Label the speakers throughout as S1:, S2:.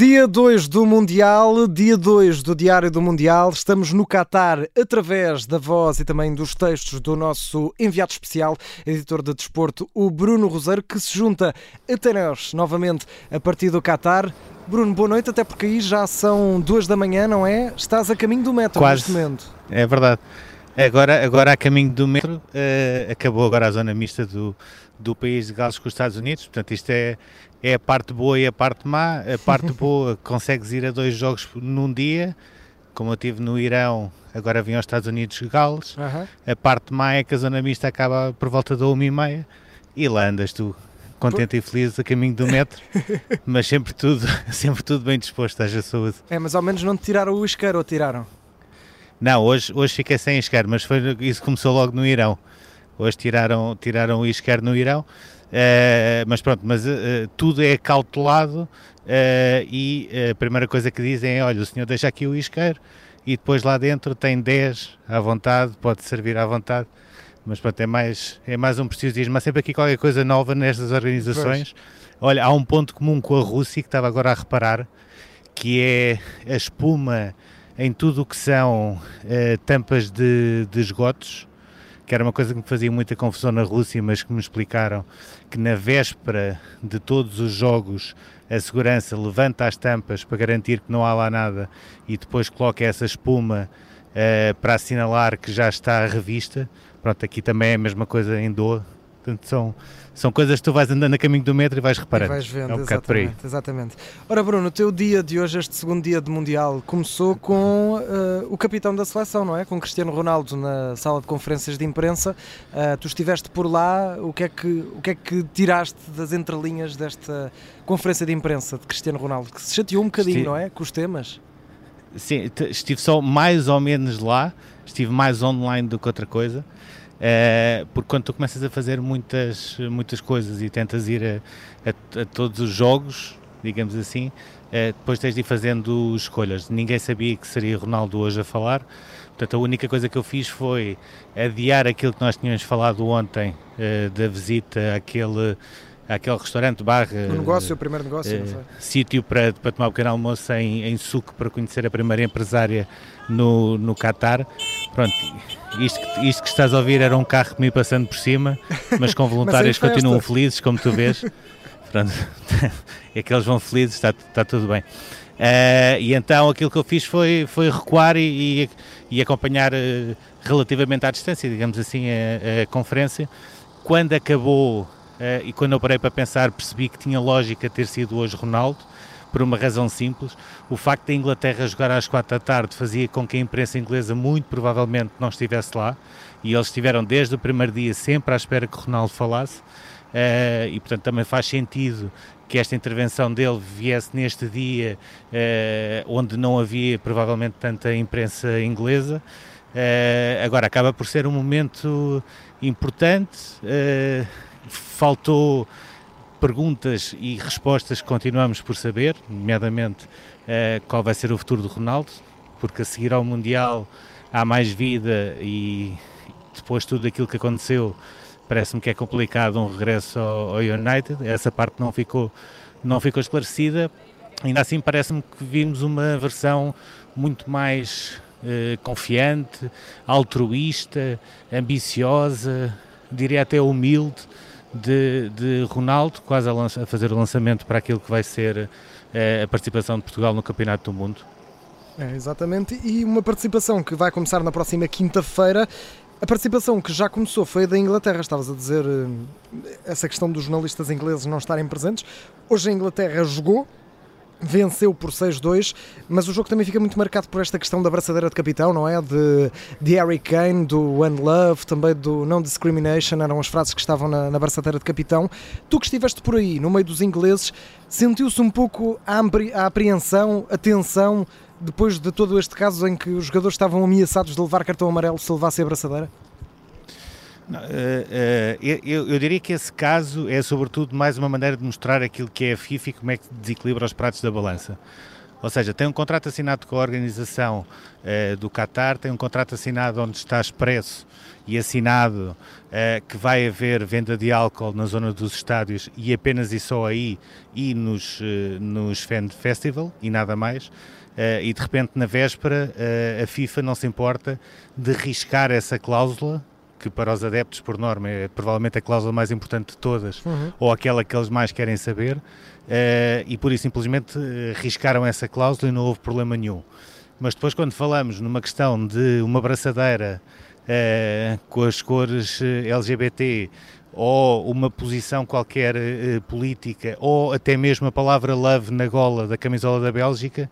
S1: Dia 2 do Mundial, dia 2 do Diário do Mundial. Estamos no Qatar através da voz e também dos textos do nosso enviado especial, editor de desporto, o Bruno Roseiro, que se junta até nós novamente a partir do Qatar. Bruno, boa noite, até porque aí já são duas da manhã, não é? Estás a caminho do metro
S2: Quase.
S1: neste momento.
S2: É verdade. Agora, agora a caminho do metro, eh, acabou agora a zona mista do, do país de Gales com os Estados Unidos, portanto isto é, é a parte boa e a parte má. A parte boa, consegues ir a dois jogos num dia, como eu tive no Irão, agora vim aos Estados Unidos Gales.
S1: Aham.
S2: A parte má é que a zona mista acaba por volta da uma e meia e lá andas tu, contente e feliz a caminho do metro, mas sempre tudo, sempre tudo bem disposto, haja saúde.
S1: É, mas ao menos não te tiraram o isqueiro ou tiraram?
S2: Não, hoje, hoje fiquei sem isqueiro, mas foi, isso começou logo no Irão. Hoje tiraram, tiraram o isqueiro no Irão, eh, mas pronto, mas eh, tudo é cautelado eh, e a primeira coisa que dizem é, olha, o senhor deixa aqui o isqueiro e depois lá dentro tem 10 à vontade, pode servir à vontade, mas pronto, é mais, é mais um preciosismo. Há sempre aqui qualquer coisa nova nestas organizações. Olha, há um ponto comum com a Rússia que estava agora a reparar, que é a espuma em tudo o que são tampas de, de esgotos, que era uma coisa que me fazia muita confusão na Rússia, mas que me explicaram que na véspera de todos os jogos a segurança levanta as tampas para garantir que não há lá nada e depois coloca essa espuma eh, para assinalar que já está à revista. Pronto, aqui também é a mesma coisa em Doha. Portanto, são, são coisas que tu vais andando a caminho do metro e vais
S1: E
S2: reparando.
S1: vais vendo,
S2: é um
S1: exatamente, exatamente. Ora, Bruno, o teu dia de hoje, este segundo dia de Mundial, começou com eh, o capitão da seleção, não é? Com Cristiano Ronaldo na sala de conferências de imprensa. Eh, tu estiveste por lá, o que, é que, o que é que tiraste das entrelinhas desta conferência de imprensa de Cristiano Ronaldo? Que se chateou um bocadinho,
S2: Esti-
S1: não é? Com os temas.
S2: Sim, estive só mais ou menos lá, estive mais online do que outra coisa, eh, porque quando tu começas a fazer muitas, muitas coisas e tentas ir a, a- a todos os jogos, digamos assim, eh, depois tens de ir fazendo escolhas. Ninguém sabia que seria Ronaldo hoje a falar, portanto a única coisa que eu fiz foi adiar aquilo que nós tínhamos falado ontem, eh, da visita àquele, àquele restaurante barra
S1: O negócio, o primeiro negócio, não
S2: eh,
S1: foi?
S2: sítio para, para tomar um pequeno almoço em, em Suco para conhecer a primeira empresária no, no Qatar. Pronto, isto, que- isto que estás a ouvir era um carro me passando por cima, mas com voluntários
S1: festa.
S2: continuam felizes, como tu vês. Pronto, é que eles vão felizes, está, está tudo bem. Eh, e então aquilo que eu fiz foi, foi recuar e, e, e acompanhar eh, relativamente à distância, digamos assim, a, a conferência. Quando acabou eh, e quando eu parei para pensar, percebi que tinha lógica ter sido hoje Ronaldo, por uma razão simples. O facto da Inglaterra jogar às quatro da tarde fazia com que a imprensa inglesa muito provavelmente não estivesse lá e eles estiveram desde o primeiro dia sempre à espera que Ronaldo falasse. Eh, e portanto também faz sentido que esta intervenção dele viesse neste dia eh, onde não havia provavelmente tanta imprensa inglesa. Eh, agora acaba por ser um momento importante. Faltou perguntas e respostas que continuamos por saber, nomeadamente eh, qual vai ser o futuro do Ronaldo, porque a seguir ao Mundial há mais vida e depois de tudo aquilo que aconteceu parece-me que é complicado um regresso ao, ao United, essa parte não ficou, não ficou esclarecida, ainda assim parece-me que vimos uma versão muito mais eh, confiante, altruísta, ambiciosa, diria até humilde de, de Ronaldo, quase a, lança- a fazer o lançamento para aquilo que vai ser eh, a participação de Portugal no Campeonato do Mundo.
S1: É, exatamente. E uma participação que vai começar na próxima quinta-feira. A participação que já começou foi a da Inglaterra. Estavas a dizer eh, essa questão dos jornalistas ingleses não estarem presentes. Hoje a Inglaterra jogou, venceu por 6-2, mas o jogo também fica muito marcado por esta questão da braçadeira de capitão, não é? De, de Harry Kane, do One Love, também do Non Discrimination, eram as frases que estavam na, na braçadeira de capitão. Tu que estiveste por aí, no meio dos ingleses, sentiu-se um pouco a, a apreensão, a tensão, depois de todo este caso em que os jogadores estavam ameaçados de levar cartão amarelo se levasse a braçadeira?
S2: Eh, eh, eu, eu diria que esse caso é sobretudo mais uma maneira de mostrar aquilo que é a FIFA e como é que desequilibra os pratos da balança. Ou seja, tem um contrato assinado com a organização uh, do Qatar, tem um contrato assinado onde está expresso e assinado que vai haver venda de álcool na zona dos estádios e apenas e só aí e nos, nos Fan Festival e nada mais. E de repente na véspera a FIFA não se importa de riscar essa cláusula que para os adeptos, por norma, é provavelmente a cláusula mais importante de todas, uhum. ou aquela que eles mais querem saber, uh, e por isso simplesmente riscaram essa cláusula e não houve problema nenhum. Mas depois, quando falamos numa questão de uma braçadeira uh, com as cores eh, LGBT ou uma posição qualquer uh, política ou até mesmo a palavra love na gola da camisola da Bélgica,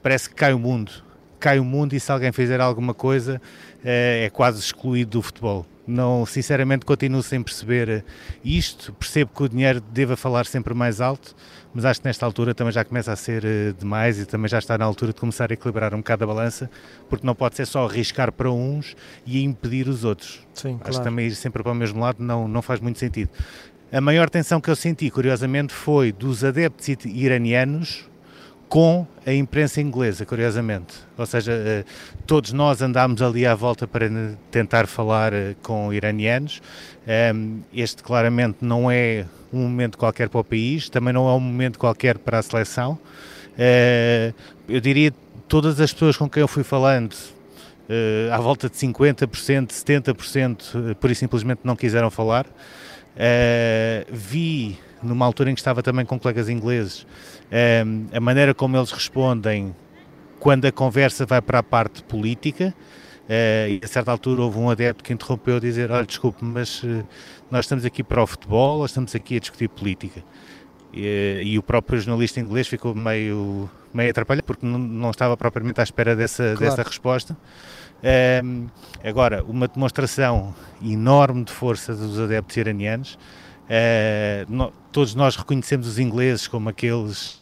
S2: parece que cai o mundo. Cai o mundo e se alguém fizer alguma coisa é quase excluído do futebol. Não, sinceramente, continuo sem perceber isto. Percebo que o dinheiro deva falar sempre mais alto, mas acho que nesta altura também já começa a ser uh, demais e também já está na altura de começar a equilibrar um bocado a balança, porque não pode ser só arriscar para uns e impedir os outros.
S1: Sim,
S2: acho
S1: claro.
S2: que também ir sempre para o mesmo lado não, não faz muito sentido. A maior tensão que eu senti, curiosamente, foi dos adeptos iranianos com a imprensa inglesa, curiosamente. Ou seja, eh, todos nós andámos ali à volta para tentar falar eh, com iranianos. Ehm, este claramente não é um momento qualquer para o país, também não é um momento qualquer para a seleção. Eh, eu diria todas as pessoas com quem eu fui falando, à volta de 50%, 70%, por isso simplesmente não quiseram falar. Vi, numa altura em que estava também com colegas ingleses, um, a maneira como eles respondem quando a conversa vai para a parte política. Uh, e a certa altura houve um adepto que interrompeu a dizer: Olha, desculpe, mas uh, nós estamos aqui para o futebol ou estamos aqui a discutir política? E, e o próprio jornalista inglês ficou meio, meio atrapalhado porque não, não estava propriamente à espera dessa, claro. dessa resposta. Um, agora, uma demonstração enorme de força dos adeptos iranianos Uh, no, todos nós reconhecemos os ingleses como aqueles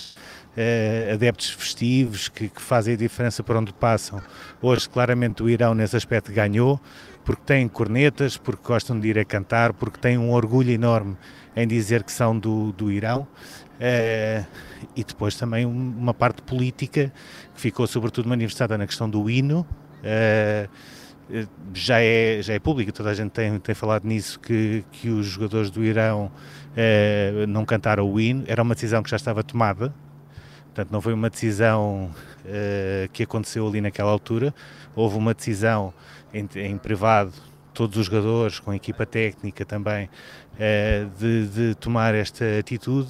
S2: uh, adeptos festivos que, que, fazem a diferença por onde passam. Hoje, claramente, o Irão nesse aspecto ganhou, porque têm cornetas, porque gostam de ir a cantar, porque têm um orgulho enorme em dizer que são do, do Irão. Uh, e depois também uma parte política que ficou sobretudo manifestada na questão do hino. Já é, já é público, toda a gente tem, tem falado nisso, que, que os jogadores do Irão eh, não cantaram o hino, era uma decisão que já estava tomada, portanto não foi uma decisão eh, que aconteceu ali naquela altura, houve uma decisão em, em privado, todos os jogadores, com a equipa técnica também, eh, de, de tomar esta atitude,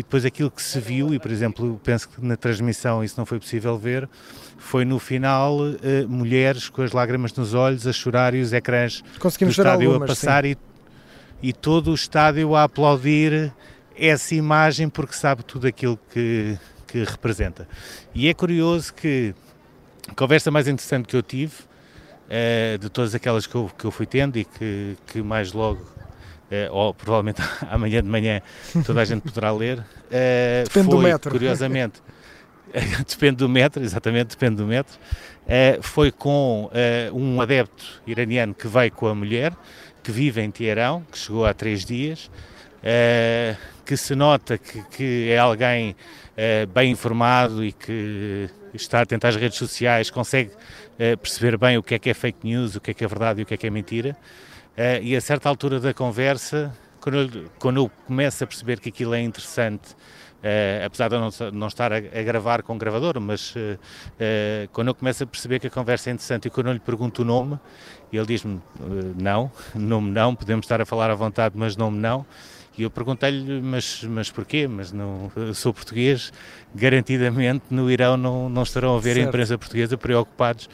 S2: e depois aquilo que se viu, e por exemplo, penso que na transmissão isso não foi possível ver, foi no final uh, mulheres com as lágrimas nos olhos a chorar e os ecrãs
S1: Conseguimos
S2: do estádio
S1: algumas,
S2: a passar e, e, todo o estádio a aplaudir essa imagem porque sabe tudo aquilo que, que representa. E é curioso que a conversa mais interessante que eu tive, uh, de todas aquelas que eu, que eu fui tendo e que, que mais logo ou provavelmente amanhã de manhã toda a gente poderá ler. Uh,
S1: Depende
S2: foi,
S1: do metro.
S2: Curiosamente, depende do metro, exatamente, depende do metro. Foi com um adepto iraniano que veio com a mulher, que vive em Teherão, que chegou há três dias, que se nota que, que é alguém bem informado e que está atento às redes sociais, consegue perceber bem o que é que é fake news, o que é que é verdade e o que é que é mentira. E a certa altura da conversa, quando eu, quando eu começo a perceber que aquilo é interessante Uh, apesar de eu não, não estar a, a, gravar com gravador, mas uh, uh, quando eu começo a perceber que a conversa é interessante e quando eu lhe pergunto o nome, ele diz-me não, nome não, podemos estar a falar à vontade, mas nome não. E eu perguntei-lhe, mas, mas porquê? Mas não, sou português, garantidamente no Irão não, não estarão a ver certo. a imprensa portuguesa preocupados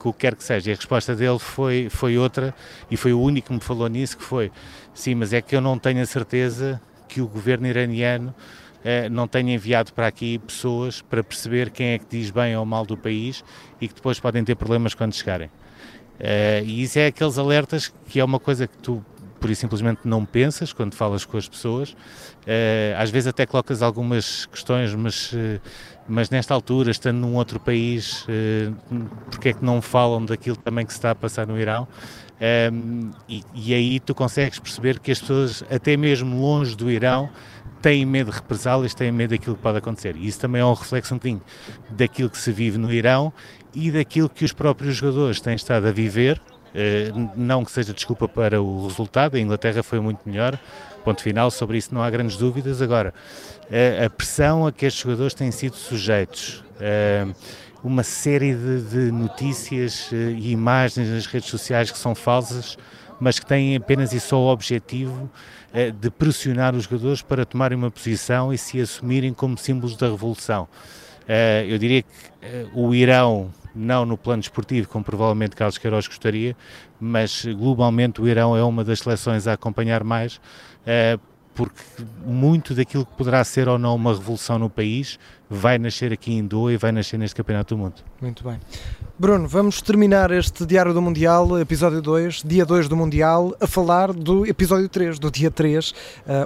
S2: com o que quer que seja. E a resposta dele foi, foi outra, e foi o único que me falou nisso, que foi, sim, mas é que eu não tenho a certeza que o governo iraniano eh, não tenha enviado para aqui pessoas para perceber quem é que diz bem ou mal do país e que depois podem ter problemas quando chegarem. Eh, e isso é aqueles alertas que é uma coisa que tu por isso simplesmente não pensas quando falas com as pessoas. Uh, às vezes até colocas algumas questões, mas, uh, mas nesta altura, estando num outro país, uh, porque é que não falam daquilo também que se está a passar no Irão? E, e, aí tu consegues perceber que as pessoas, até mesmo longe do Irão, têm medo de represálias, têm medo daquilo que pode acontecer. E isso também é um reflexo um bocadinho daquilo que se vive no Irão e daquilo que os próprios jogadores têm estado a viver. Uh, não que seja desculpa para o resultado, a Inglaterra foi muito melhor, ponto final, sobre isso não há grandes dúvidas. Agora, a pressão a que estes jogadores têm sido sujeitos, uh, uma série de, de notícias e imagens nas redes sociais que são falsas, mas que têm apenas e só o objetivo de pressionar os jogadores para tomarem uma posição e se assumirem como símbolos da revolução. eu diria que o Irão não no plano esportivo, como provavelmente Carlos Queiroz gostaria, mas globalmente o Irão é uma das seleções a acompanhar mais, eh, porque muito daquilo que poderá ser ou não uma revolução no país vai nascer aqui em Doha e vai nascer neste Campeonato do Mundo.
S1: Muito bem. Bruno, vamos terminar este Diário do Mundial, episódio 2, dia 2 do Mundial, a falar do episódio 3, do dia 3. Uh,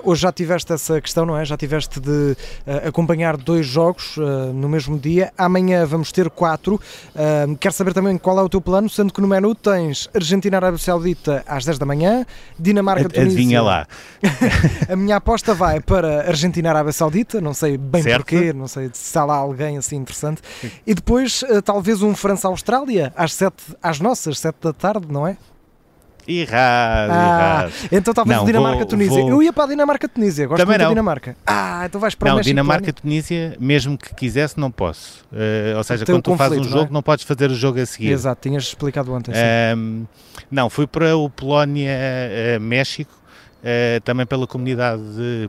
S1: hoje já tiveste essa questão, não é? Já tiveste de uh, acompanhar dois jogos uh, no mesmo dia. Amanhã vamos ter quatro. quero saber também qual é o teu plano, sendo que no menu tens Argentina-Arábia Saudita às 10 da manhã, Dinamarca-Tunísia.
S2: Adivinha lá.
S1: a minha aposta vai para Argentina-Arábia Saudita, não sei bem certo. porquê, não sei se há lá alguém assim interessante. E depois talvez um França-Austrália Austrália, às, sete, às nossas, sete da tarde, não é?
S2: Errado, ah, errado.
S1: Então talvez Dinamarca-Tunísia. Eu ia para a Dinamarca-Tunísia, gosto Também muito da Dinamarca. Ah, então vais para
S2: não,
S1: México.
S2: Dinamarca-Tunísia, mesmo que quisesse, não posso. Uh, ou seja, quando tu fazes um jogo, não, é? não, podes fazer o jogo a seguir.
S1: Exato, tinhas explicado ontem.
S2: Um, não, fui para o Polónia-México uh, também pela comunidade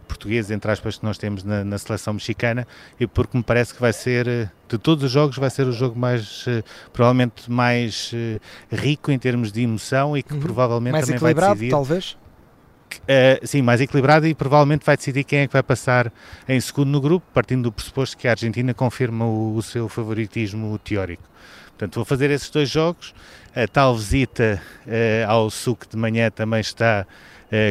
S2: portuguesa, entre aspas, que nós temos na, na, seleção mexicana e porque me parece que vai ser, eh, de todos os jogos, vai ser o jogo mais, uh, provavelmente mais rico em termos de emoção e que uhum. provavelmente
S1: mais
S2: também
S1: vai
S2: decidir...
S1: talvez?
S2: Uh, sim, mais equilibrado e provavelmente vai decidir quem é que vai passar em segundo no grupo, partindo do pressuposto que a Argentina confirma o, o seu favoritismo teórico. Portanto, vou fazer esses dois jogos. A tal visita uh, ao SUC de manhã também está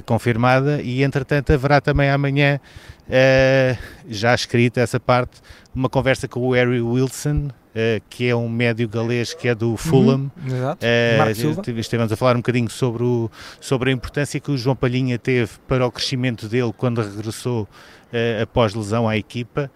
S2: confirmada e, entretanto, haverá também amanhã, uh, já escrita essa parte, uma conversa com o Harry Wilson, Uh, que é um médio galês que é do Fulham.
S1: Uhum, exato. Uh,
S2: estivemos a falar um bocadinho sobre, o, sobre a importância que o João Palhinha teve para o crescimento dele quando regressou após lesão à equipa.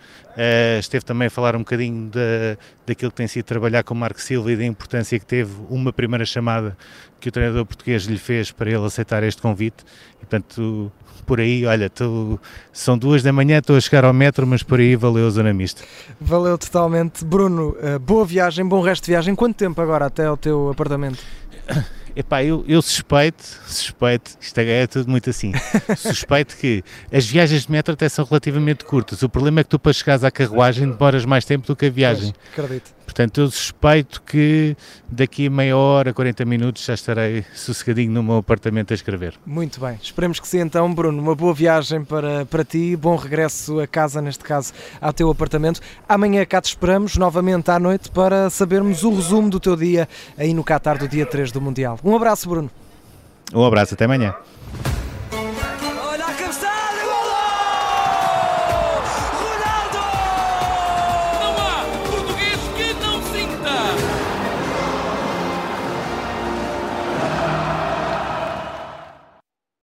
S2: Esteve também a falar um bocadinho da, daquilo que tem sido trabalhar com o Marco Silva e da importância que teve uma primeira chamada que o treinador português lhe fez para ele aceitar este convite. E, portanto, por aí, olha, tu, são duas da manhã, estou a chegar ao metro, mas por aí valeu a zona mista.
S1: Valeu totalmente. Bruno, uh, boa viagem, bom resto de viagem. Quanto tempo agora até ao teu apartamento?
S2: Epá, eu, eu suspeito, suspeito, isto é, é tudo muito assim, suspeito que as viagens de metro até são relativamente curtas. O problema é que tu para chegares à carruagem demoras mais tempo do que a viagem.
S1: Pois, acredito.
S2: Portanto, eu suspeito que daqui a meia hora, 40 minutos, já estarei sossegadinho no meu apartamento a escrever.
S1: Muito bem, esperemos que sim então, Bruno. Uma boa viagem para, para ti, bom regresso a casa, neste caso, ao teu apartamento. Amanhã cá te esperamos novamente à noite para sabermos o resumo do teu dia aí no Qatar do dia 3 do Mundial. Um abraço, Bruno.
S2: Um abraço, até amanhã.